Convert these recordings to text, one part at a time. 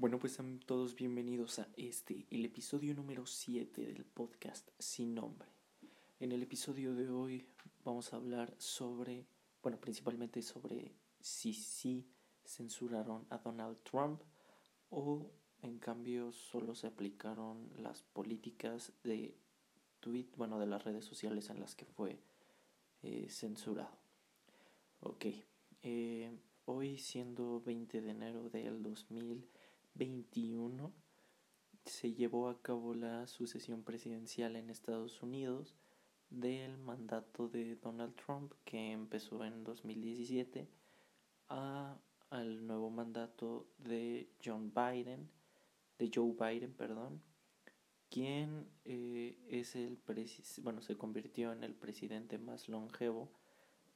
Bueno, pues sean todos bienvenidos a este, el episodio número 7 del podcast Sin Nombre. En el episodio de hoy vamos a hablar sobre, bueno, principalmente sobre si sí censuraron a Donald Trump o en cambio solo se aplicaron las políticas de tweet, bueno, de las redes sociales en las que fue eh, censurado. Ok, eh, hoy siendo 20 de enero del 2021 se llevó a cabo la sucesión presidencial en Estados Unidos del mandato de Donald Trump que empezó en 2017 a, al nuevo mandato de John Biden, de Joe Biden, perdón, quien eh, es el bueno se convirtió en el presidente más longevo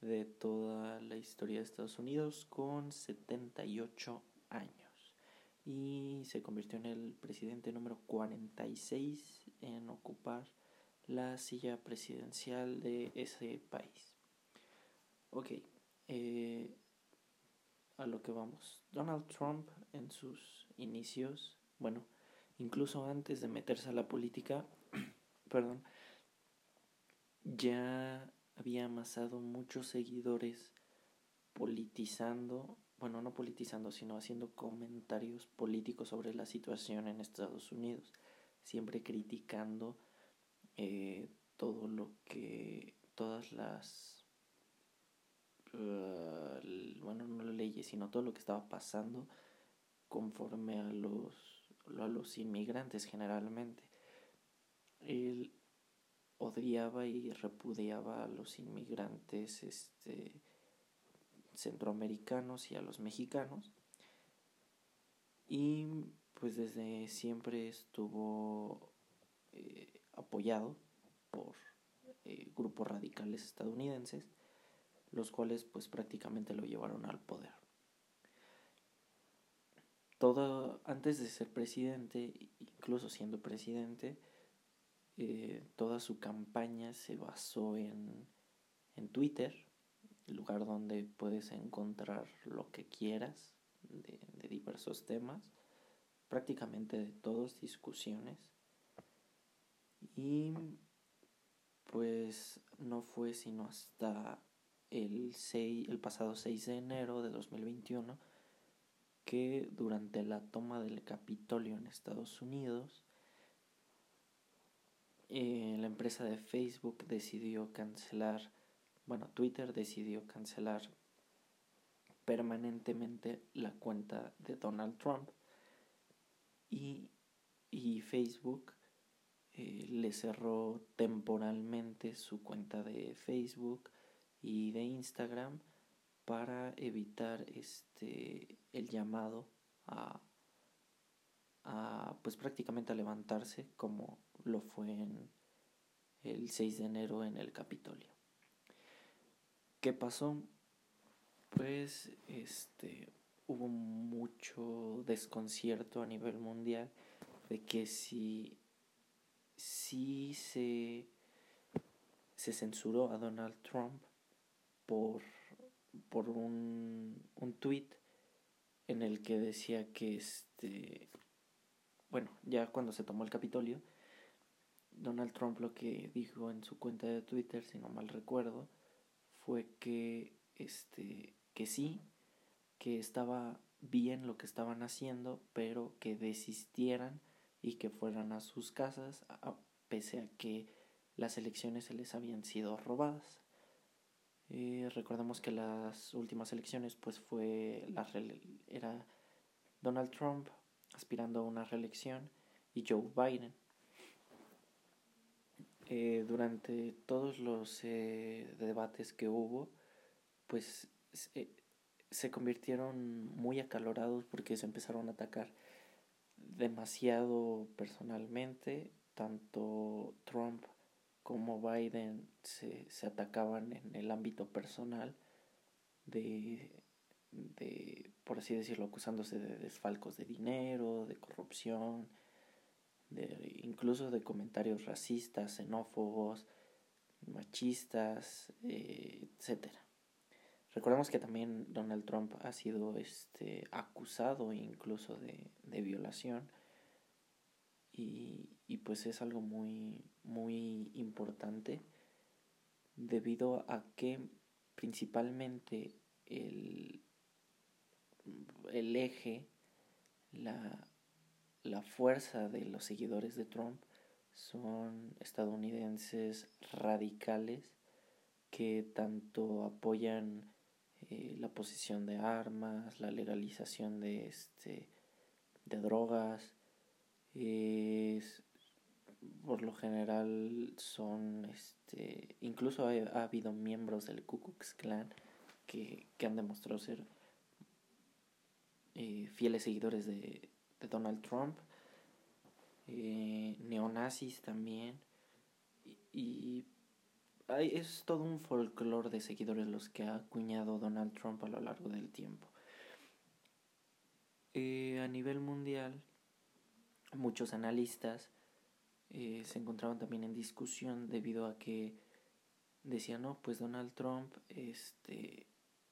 de toda la historia de Estados Unidos con 78 años y se convirtió en el presidente número 46 en ocupar la silla presidencial de ese país. Ok, eh, a lo que vamos. Donald Trump en sus inicios, bueno, incluso antes de meterse a la política, perdón, ya había amasado muchos seguidores politizando, bueno, no politizando, sino haciendo comentarios políticos sobre la situación en Estados Unidos, siempre criticando eh, todo lo que, todas las, uh, bueno, no leyes, sino todo lo que estaba pasando conforme a los, a los inmigrantes generalmente. Él odiaba y repudiaba a los inmigrantes este, centroamericanos y a los mexicanos. Y pues desde siempre estuvo eh, apoyado por eh, grupos radicales estadounidenses, los cuales pues prácticamente lo llevaron al poder. Todo antes de ser presidente, incluso siendo presidente, eh, toda su campaña se basó en, en Twitter, lugar donde puedes encontrar lo que quieras de, de diversos temas, prácticamente de todos, discusiones. Y pues no fue sino hasta el, 6, el pasado 6 de enero de 2021 que durante la toma del Capitolio en Estados Unidos eh, la empresa de Facebook decidió cancelar, bueno, Twitter decidió cancelar permanentemente la cuenta de Donald Trump y, y Facebook eh, le cerró temporalmente su cuenta de Facebook y de Instagram para evitar este el llamado a, a pues prácticamente a levantarse como lo fue en el 6 de enero en el Capitolio. ¿Qué pasó? Pues este hubo mucho desconcierto a nivel mundial de que si, si se, se censuró a Donald Trump por, por un, un tweet en el que decía que este bueno, ya cuando se tomó el Capitolio, Donald Trump lo que dijo en su cuenta de Twitter, si no mal recuerdo, fue que este que sí, que estaba bien lo que estaban haciendo, pero que desistieran y que fueran a sus casas a, pese a que las elecciones se les habían sido robadas. Eh, recordemos que las últimas elecciones pues fue la era Donald Trump aspirando a una reelección y Joe Biden eh, durante todos los eh, debates que hubo, pues eh, se convirtieron muy acalorados porque se empezaron a atacar demasiado personalmente, tanto Trump como Biden se, se atacaban en el ámbito personal de, de, por así decirlo, acusándose de desfalcos de dinero, de corrupción, de, incluso de comentarios racistas, xenófobos, machistas, eh, etc. Recordemos que también Donald Trump ha sido este, acusado incluso de, de violación y, y, pues es algo muy, muy importante debido a que principalmente el, el eje, la, la fuerza de los seguidores de Trump son estadounidenses radicales que tanto apoyan eh, la posesión de armas, la legalización de este de drogas, por lo general son este incluso ha, habido miembros del Ku Klux Klan que, que han demostrado ser eh, fieles seguidores de, de Donald Trump eh, neonazis también y, es todo un folclore de seguidores los que ha acuñado Donald Trump a lo largo del tiempo. Eh, a nivel mundial, muchos analistas eh, se encontraban también en discusión debido a que decían, no, pues Donald Trump este,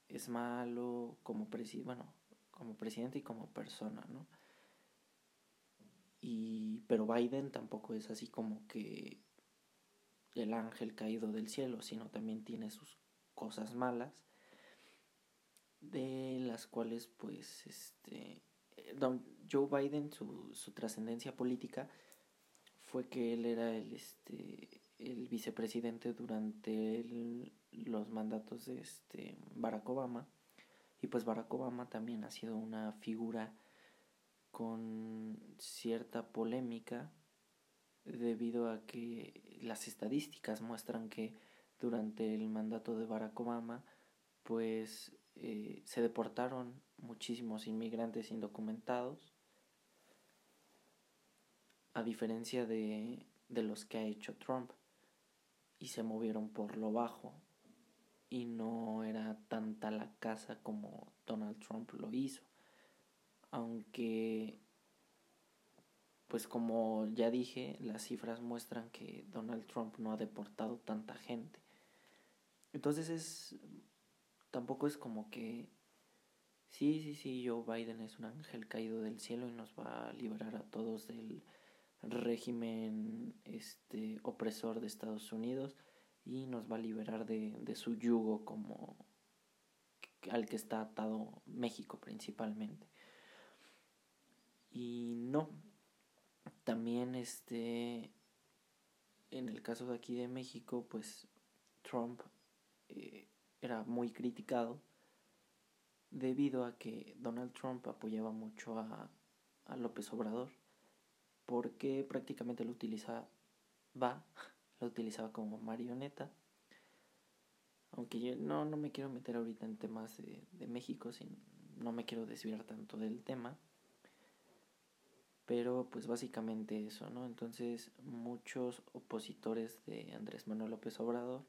es malo como, presi bueno, como presidente y como persona, ¿no? Y, pero Biden tampoco es así como que el ángel caído del cielo, sino también tiene sus cosas malas, de las cuales pues este Don Joe Biden su, su trascendencia política fue que él era el este el vicepresidente durante los mandatos de este Barack Obama y pues Barack Obama también ha sido una figura con cierta polémica debido a que las estadísticas muestran que durante el mandato de Barack Obama pues eh, se deportaron muchísimos inmigrantes indocumentados a diferencia de, de los que ha hecho Trump y se movieron por lo bajo. Y no era tanta la casa como Donald Trump lo hizo aunque pues como ya dije, las cifras muestran que Donald Trump no ha deportado tanta gente. Entonces es tampoco es como que sí, sí, sí, Joe Biden es un ángel caído del cielo y nos va a liberar a todos del régimen este opresor de Estados Unidos y nos va a liberar de, de su yugo como al que está atado México principalmente. Y no, también este, en el caso de aquí de México, pues Trump eh, era muy criticado debido a que Donald Trump apoyaba mucho a, a López Obrador porque prácticamente lo utilizaba, lo utilizaba como marioneta. Aunque yo no, no me quiero meter ahorita en temas de, de México, sin, no me quiero desviar tanto del tema. Pero pues básicamente eso, ¿no? Entonces muchos opositores de Andrés Manuel López Obrador,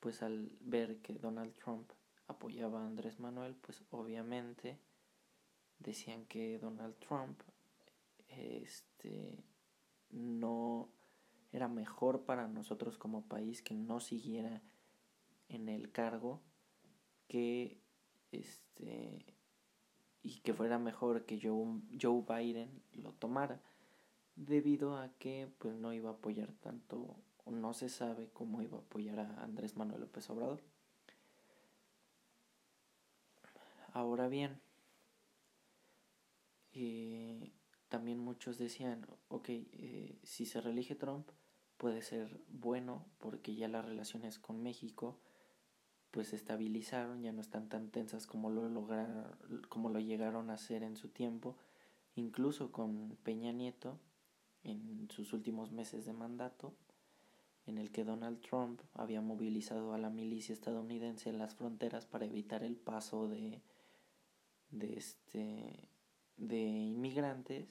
pues al ver que Donald Trump apoyaba a Andrés Manuel, pues obviamente decían que Donald Trump este no era mejor para nosotros como país que no siguiera en el cargo que este y que fuera mejor que Joe, Joe Biden lo tomara debido a que pues no iba a apoyar tanto o no se sabe cómo iba a apoyar a Andrés Manuel López Obrador. Ahora bien, eh, también muchos decían, ok, eh, si se reelige Trump puede ser bueno porque ya las relaciones con México pues se estabilizaron, ya no están tan tensas como lo lograron, como lo llegaron a hacer en su tiempo, incluso con Peña Nieto en sus últimos meses de mandato, en el que Donald Trump había movilizado a la milicia estadounidense en las fronteras para evitar el paso de de este de inmigrantes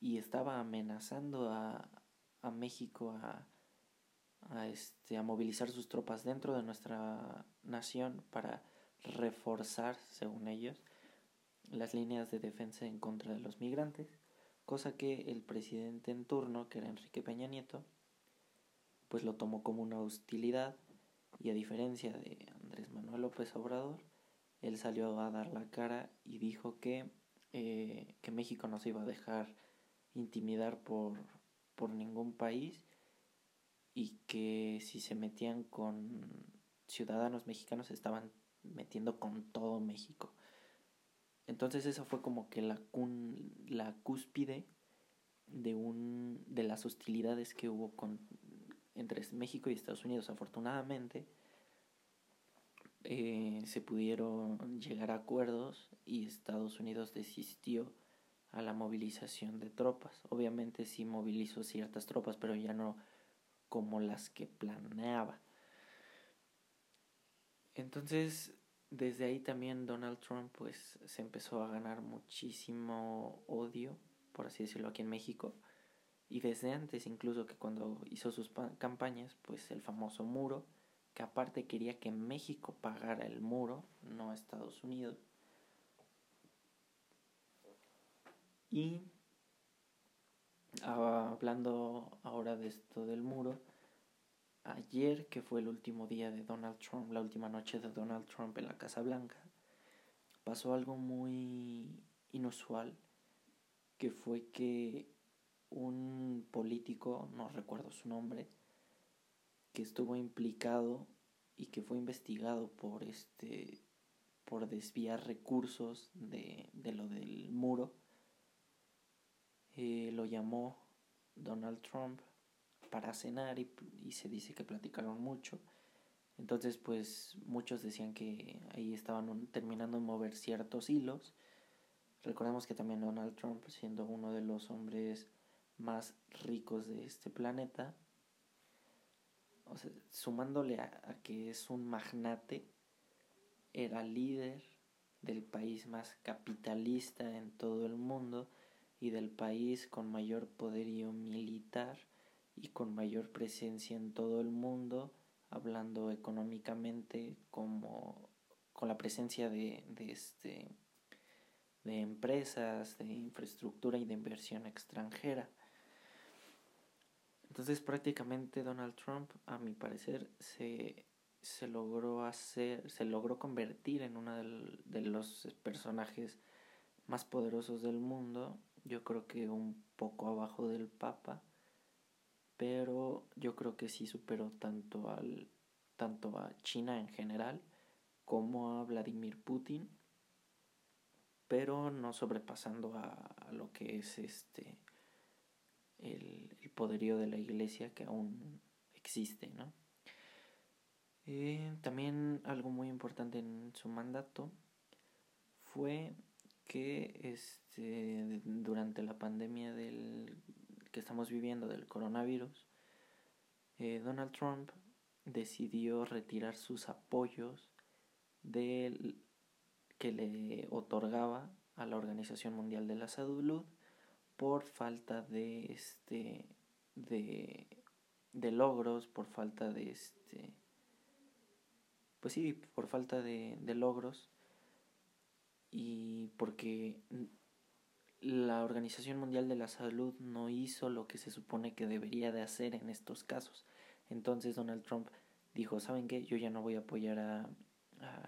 y estaba amenazando a, a México a a, este, a movilizar sus tropas dentro de nuestra nación para reforzar, según ellos, las líneas de defensa en contra de los migrantes, cosa que el presidente en turno, que era Enrique Peña Nieto, pues lo tomó como una hostilidad y a diferencia de Andrés Manuel López Obrador, él salió a dar la cara y dijo que, eh, que México no se iba a dejar intimidar por, por ningún país y que si se metían con ciudadanos mexicanos estaban metiendo con todo México. Entonces esa fue como que la, la cúspide de, un, de las hostilidades que hubo con, entre México y Estados Unidos. Afortunadamente eh, se pudieron llegar a acuerdos y Estados Unidos desistió a la movilización de tropas. Obviamente sí movilizó ciertas tropas, pero ya no como las que planeaba. Entonces, desde ahí también Donald Trump pues se empezó a ganar muchísimo odio, por así decirlo, aquí en México. Y desde antes, incluso que cuando hizo sus campañas, pues el famoso muro, que aparte quería que México pagara el muro, no Estados Unidos. Y hablando ahora de esto del muro, ayer que fue el último día de Donald Trump, la última noche de Donald Trump en la Casa Blanca, pasó algo muy inusual, que fue que un político, no recuerdo su nombre, que estuvo implicado y que fue investigado por este por desviar recursos de, de lo del muro eh, lo llamó Donald Trump para cenar y, y, se dice que platicaron mucho. Entonces, pues muchos decían que ahí estaban terminando de mover ciertos hilos. Recordemos que también Donald Trump, siendo uno de los hombres más ricos de este planeta, o sea, sumándole a, a que es un magnate, era líder del país más capitalista en todo el mundo y del país con mayor poderío militar y con mayor presencia en todo el mundo, hablando económicamente como con la presencia de, de este de empresas, de infraestructura y de inversión extranjera. Entonces prácticamente Donald Trump, a mi parecer, se, se logró hacer, se logró convertir en uno de los personajes más poderosos del mundo yo creo que un poco abajo del Papa, pero yo creo que sí superó tanto al tanto a China en general como a Vladimir Putin, pero no sobrepasando a, lo que es este el, poderío de la iglesia que aún existe, ¿no? Eh, también algo muy importante en su mandato fue que este, durante la pandemia del, que estamos viviendo del coronavirus, eh, Donald Trump decidió retirar sus apoyos del, que le otorgaba a la Organización Mundial de la Salud por falta de este de, de logros, por falta de este pues sí, por falta de, de logros y porque la Organización Mundial de la Salud no hizo lo que se supone que debería de hacer en estos casos. Entonces Donald Trump dijo, ¿saben qué? Yo ya no voy a apoyar a...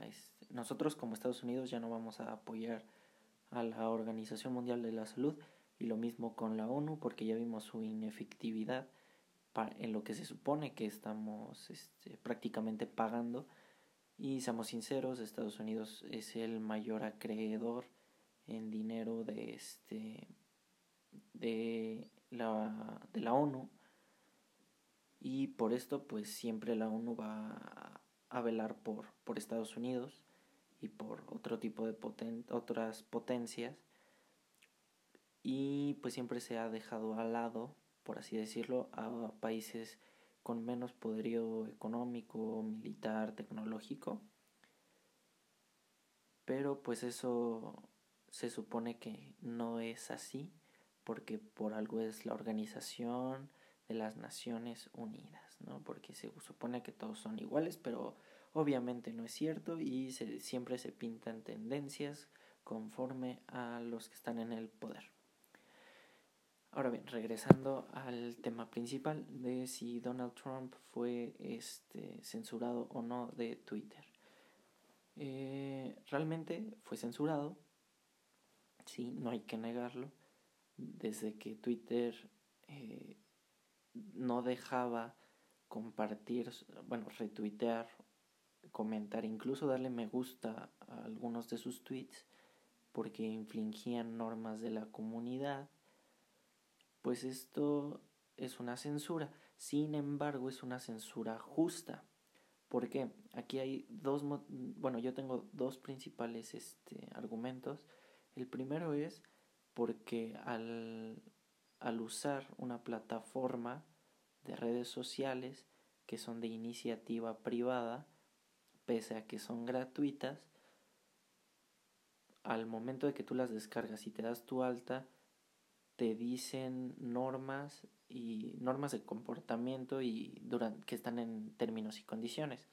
este... Nosotros como Estados Unidos ya no vamos a apoyar a la Organización Mundial de la Salud y lo mismo con la ONU porque ya vimos su inefectividad en lo que se supone que estamos este, prácticamente pagando y seamos sinceros, Estados Unidos es el mayor acreedor en dinero de este de la, de la ONU y por esto pues siempre la ONU va a, velar por, por Estados Unidos y por otro tipo de poten otras potencias y pues siempre se ha dejado al lado por así decirlo a países con menos poderío económico, militar, tecnológico. Pero pues eso se supone que no es así porque por algo es la organización de las Naciones Unidas, ¿no? Porque se supone que todos son iguales, pero obviamente no es cierto y se, siempre se pintan tendencias conforme a los que están en el poder. Ahora bien, regresando al tema principal de si Donald Trump fue este, censurado o no de Twitter. Eh, realmente fue censurado, sí, no hay que negarlo, desde que Twitter eh, no dejaba compartir, bueno, retuitear, comentar, incluso darle me gusta a algunos de sus tweets porque infringían normas de la comunidad, pues esto es una censura. Sin embargo, es una censura justa. ¿Por qué? Aquí hay dos, bueno, yo tengo dos principales este, argumentos. El primero es porque al, al usar una plataforma de redes sociales que son de iniciativa privada, pese a que son gratuitas, al momento de que tú las descargas y te das tu alta, te dicen normas y normas de comportamiento y durante, que están en términos y condiciones.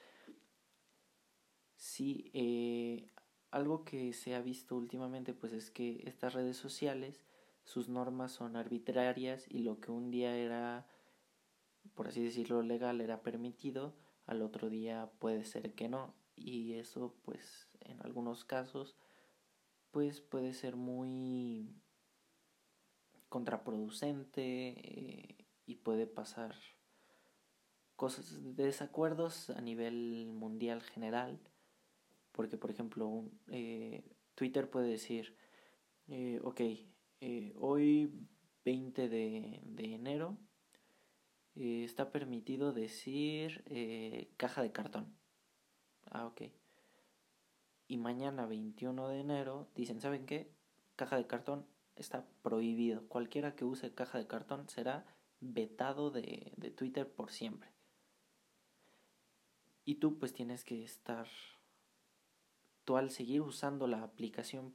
Sí, eh, algo que se ha visto últimamente pues es que estas redes sociales sus normas son arbitrarias y lo que un día era por así decirlo legal era permitido al otro día puede ser que no. Y eso pues en algunos casos pues puede ser muy contraproducente eh, y puede pasar cosas de desacuerdos a nivel mundial general porque por ejemplo eh, Twitter puede decir eh, ok hoy 20 de, de enero está permitido decir caja de cartón ah ok y mañana 21 de enero dicen saben qué caja de cartón está prohibido. Cualquiera que use caja de cartón será vetado de, de Twitter por siempre. Y tú pues tienes que estar, tú al seguir usando la aplicación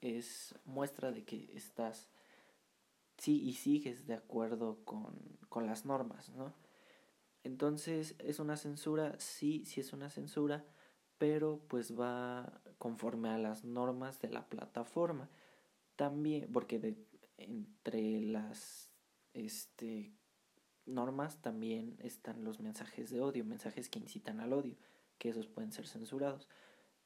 es muestra de que estás, sí, y sigues de acuerdo con, con las normas, ¿no? Entonces, ¿es una censura? Sí, sí es una censura, pero pues va conforme a las normas de la plataforma también, porque de, entre las este, normas también están los mensajes de odio, mensajes que incitan al odio, que esos pueden ser censurados.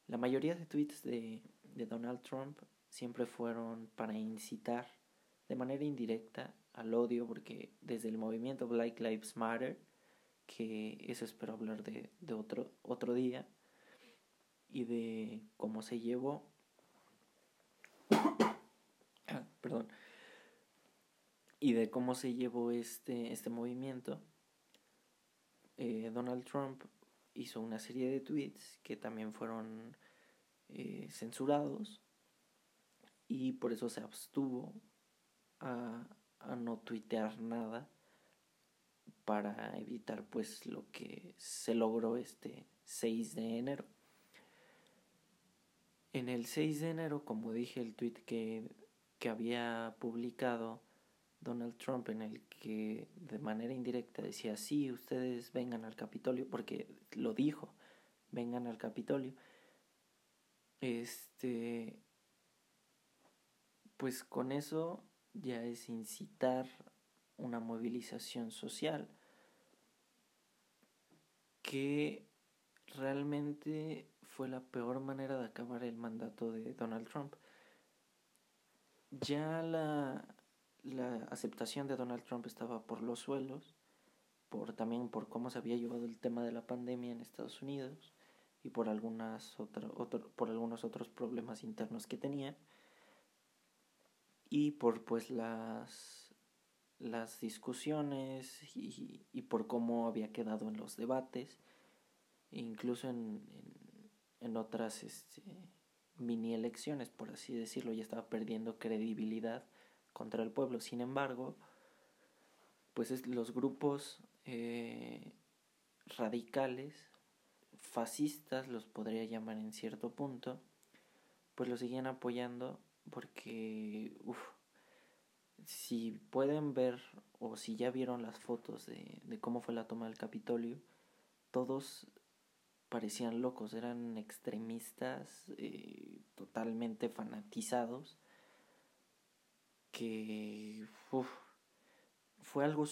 La mayoría de tweets de, de Donald Trump siempre fueron para incitar de manera indirecta al odio, porque desde el movimiento Black Lives Matter, que eso espero hablar de, de otro, otro día, y de cómo se llevó perdón, y de cómo se llevó este, este movimiento, eh, Donald Trump hizo una serie de tweets que también fueron eh, censurados y por eso se abstuvo a, no tuitear nada para evitar pues lo que se logró este 6 de enero. En el 6 de enero, como dije, el tweet que que había publicado Donald Trump en el que de manera indirecta decía, sí, ustedes vengan al Capitolio, porque lo dijo, vengan al Capitolio. Este, pues con eso ya es incitar una movilización social que realmente fue la peor manera de acabar el mandato de Donald Trump ya la, la aceptación de Donald Trump estaba por los suelos, por también por cómo se había llevado el tema de la pandemia en Estados Unidos y por algunas otro, por algunos otros problemas internos que tenía y por pues las las discusiones y, y por cómo había quedado en los debates incluso en, en, en otras este, mini elecciones, por así decirlo, ya estaba perdiendo credibilidad contra el pueblo. Sin embargo, pues los grupos eh, radicales, fascistas, los podría llamar en cierto punto, pues lo siguen apoyando porque, uff, si pueden ver o si ya vieron las fotos de, cómo fue la toma del Capitolio, todos parecían locos, eran extremistas eh, totalmente fanatizados que fue algo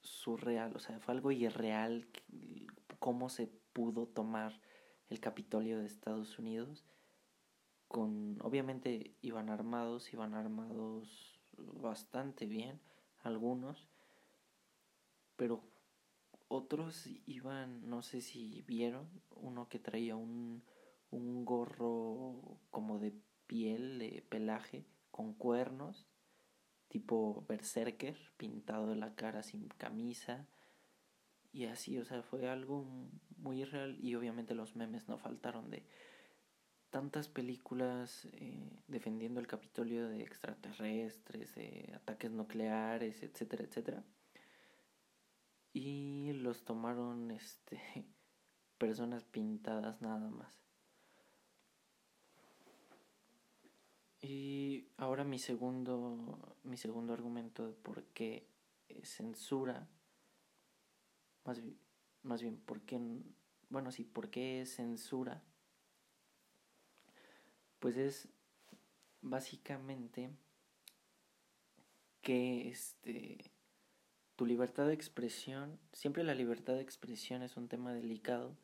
surreal, o sea, fue algo irreal cómo se pudo tomar el Capitolio de Estados Unidos. Con, obviamente iban armados, iban armados bastante bien, algunos, pero otros iban, no sé si vieron, uno que traía un, un gorro como de piel, de pelaje, con cuernos, tipo berserker, pintado de la cara sin camisa. Y así, o sea, fue algo muy real y obviamente los memes no faltaron de tantas películas eh, defendiendo el Capitolio de extraterrestres, de ataques nucleares, etcétera, etcétera. Y los tomaron este personas pintadas nada más. Y ahora mi segundo, mi segundo argumento de por qué censura, más más bien, por qué, bueno, sí, por qué censura, pues es básicamente que este tu libertad de expresión, siempre la libertad de expresión es un tema delicado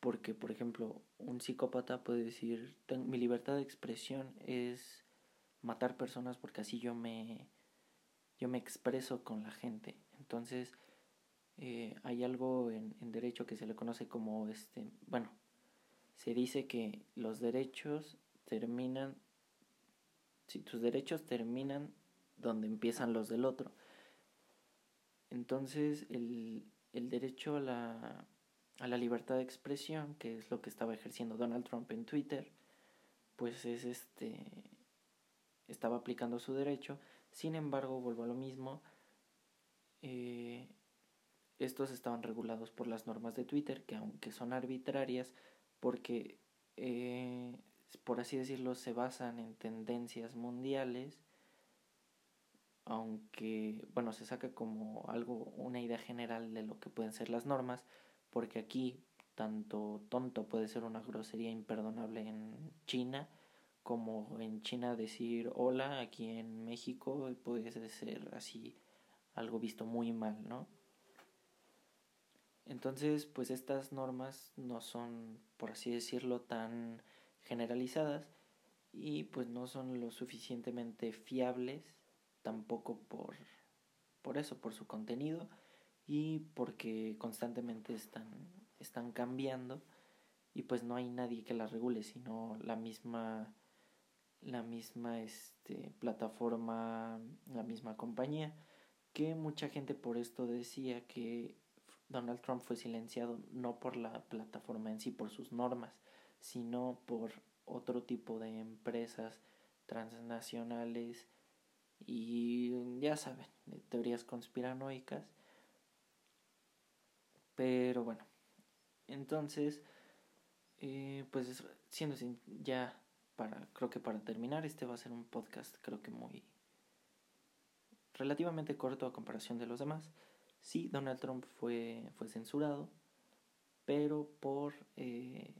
porque, por ejemplo, un psicópata puede decir, mi libertad de expresión es matar personas porque así yo me, yo me expreso con la gente. Entonces, eh, hay algo en, en derecho que se le conoce como, este, bueno, se dice que los derechos terminan, si tus derechos terminan donde empiezan los del otro. Entonces, el, el derecho a la a la libertad de expresión, que es lo que estaba ejerciendo Donald Trump en Twitter, pues es este estaba aplicando su derecho. Sin embargo, vuelvo a lo mismo. Eh, estos estaban regulados por las normas de Twitter, que aunque son arbitrarias, porque, eh, por así decirlo, se basan en tendencias mundiales, aunque, bueno, se saca como algo, una idea general de lo que pueden ser las normas, porque aquí tanto tonto puede ser una grosería imperdonable en China, como en China decir hola aquí en México puede ser así algo visto muy mal, ¿no? Entonces, pues estas normas no son, por así decirlo, tan generalizadas y pues no son lo suficientemente fiables tampoco por, por eso, por su contenido y porque constantemente están, están cambiando y pues no hay nadie que las regule, sino la misma la misma este, plataforma, la misma compañía, que mucha gente por esto decía que Donald Trump fue silenciado no por la plataforma en sí, por sus normas, sino por otro tipo de empresas transnacionales y ya saben, teorías conspiranoicas pero bueno, entonces, eh, pues siendo ya para, creo que para terminar, este va a ser un podcast creo que muy relativamente corto a comparación de los demás. Sí, Donald Trump fue, fue censurado, pero por, eh,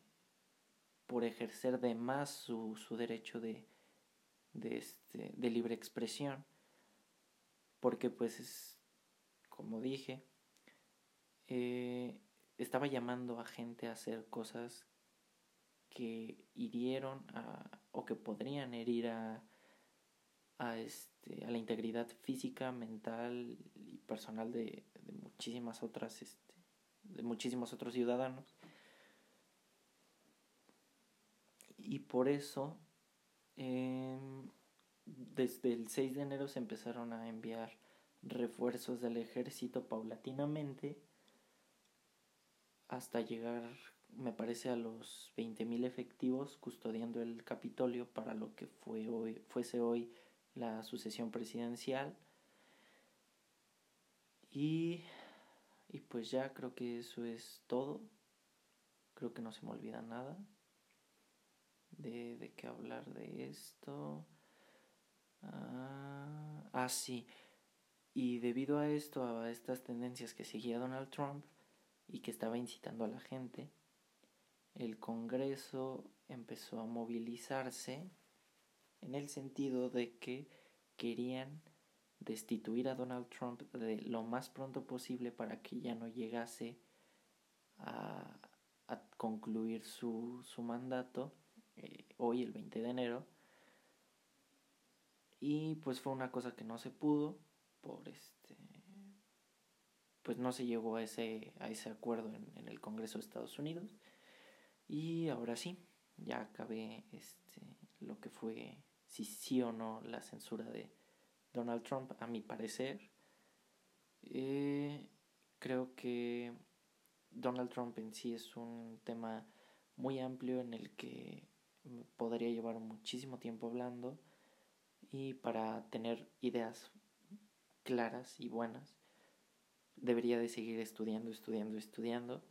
por ejercer de más su, su derecho de, de, este, de libre expresión, porque pues es, como dije, eh, estaba llamando a gente a hacer cosas que hirieron a, o que podrían herir a, a, este, a la integridad física, mental y personal de, de muchísimas otras, este, de muchísimos otros ciudadanos. Y por eso, em, desde el 6 de enero se empezaron a enviar refuerzos del ejército paulatinamente hasta llegar, me parece, a los 20.000 efectivos custodiando el Capitolio para lo que fue hoy, fuese hoy la sucesión presidencial. Y, y pues ya creo que eso es todo. Creo que no se me olvida nada de, de qué hablar de esto. Ah, ah, sí. Y debido a esto, a estas tendencias que seguía Donald Trump, y que estaba incitando a la gente, el Congreso empezó a movilizarse en el sentido de que querían destituir a Donald Trump de lo más pronto posible para que ya no llegase a, a concluir su, su mandato eh, hoy, el 20 de enero. Y pues fue una cosa que no se pudo por este pues no se llegó a ese, a ese acuerdo en, el Congreso de Estados Unidos. Y ahora sí, ya acabé este, lo que fue si sí o no la censura de Donald Trump, a mi parecer. Eh, creo que Donald Trump en sí es un tema muy amplio en el que podría llevar muchísimo tiempo hablando y para tener ideas claras y buenas debería de seguir estudiando, estudiando, estudiando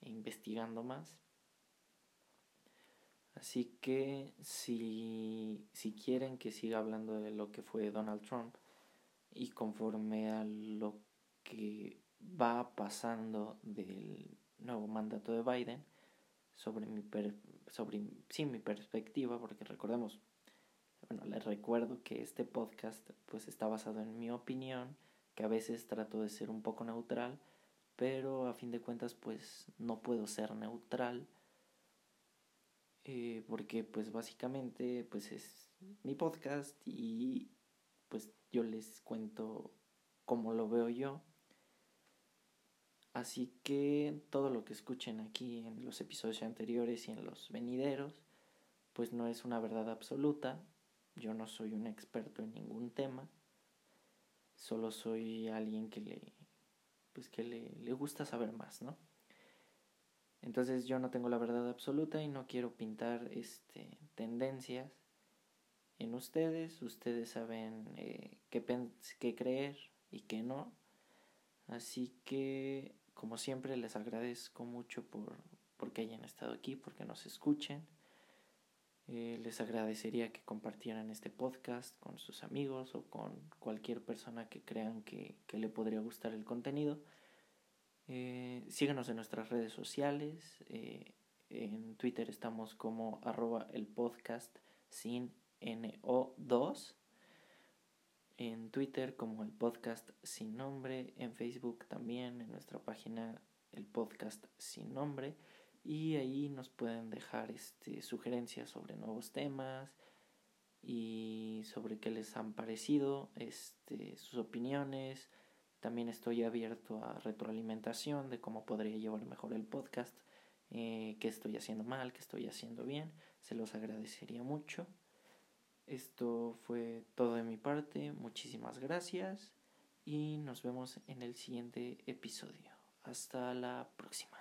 e investigando más. Así que si, si quieren que siga hablando de lo que fue Donald Trump y conforme a lo que va pasando del nuevo mandato de Biden sobre mi sobre sí, mi perspectiva porque recordemos bueno les recuerdo que este podcast pues está basado en mi opinión que a veces trato de ser un poco neutral pero a fin de cuentas pues no puedo ser neutral eh, porque pues básicamente pues es mi podcast y pues yo les cuento cómo lo veo yo Así que todo lo que escuchen aquí en los episodios anteriores y en los venideros, pues no es una verdad absoluta. Yo no soy un experto en ningún tema. Solo soy alguien que le pues que le, le gusta saber más, ¿no? Entonces yo no tengo la verdad absoluta y no quiero pintar este tendencias en ustedes. Ustedes saben eh, qué, qué creer y qué no. Así que como siempre les agradezco mucho por, que hayan estado aquí, porque nos escuchen. Eh, les agradecería que compartieran este podcast con sus amigos o con cualquier persona que crean que, le podría gustar el contenido. Eh, síganos en nuestras redes sociales. Eh, en Twitter estamos como arroba el podcast sin NO2 en Twitter como el podcast sin nombre, en Facebook también, en nuestra página el podcast sin nombre y ahí nos pueden dejar este, sugerencias sobre nuevos temas y sobre qué les han parecido, este, sus opiniones. También estoy abierto a retroalimentación de cómo podría llevar mejor el podcast, eh, qué estoy haciendo mal, qué estoy haciendo bien. Se los agradecería mucho. Esto fue todo de mi parte. Muchísimas gracias y nos vemos en el siguiente episodio. Hasta la próxima.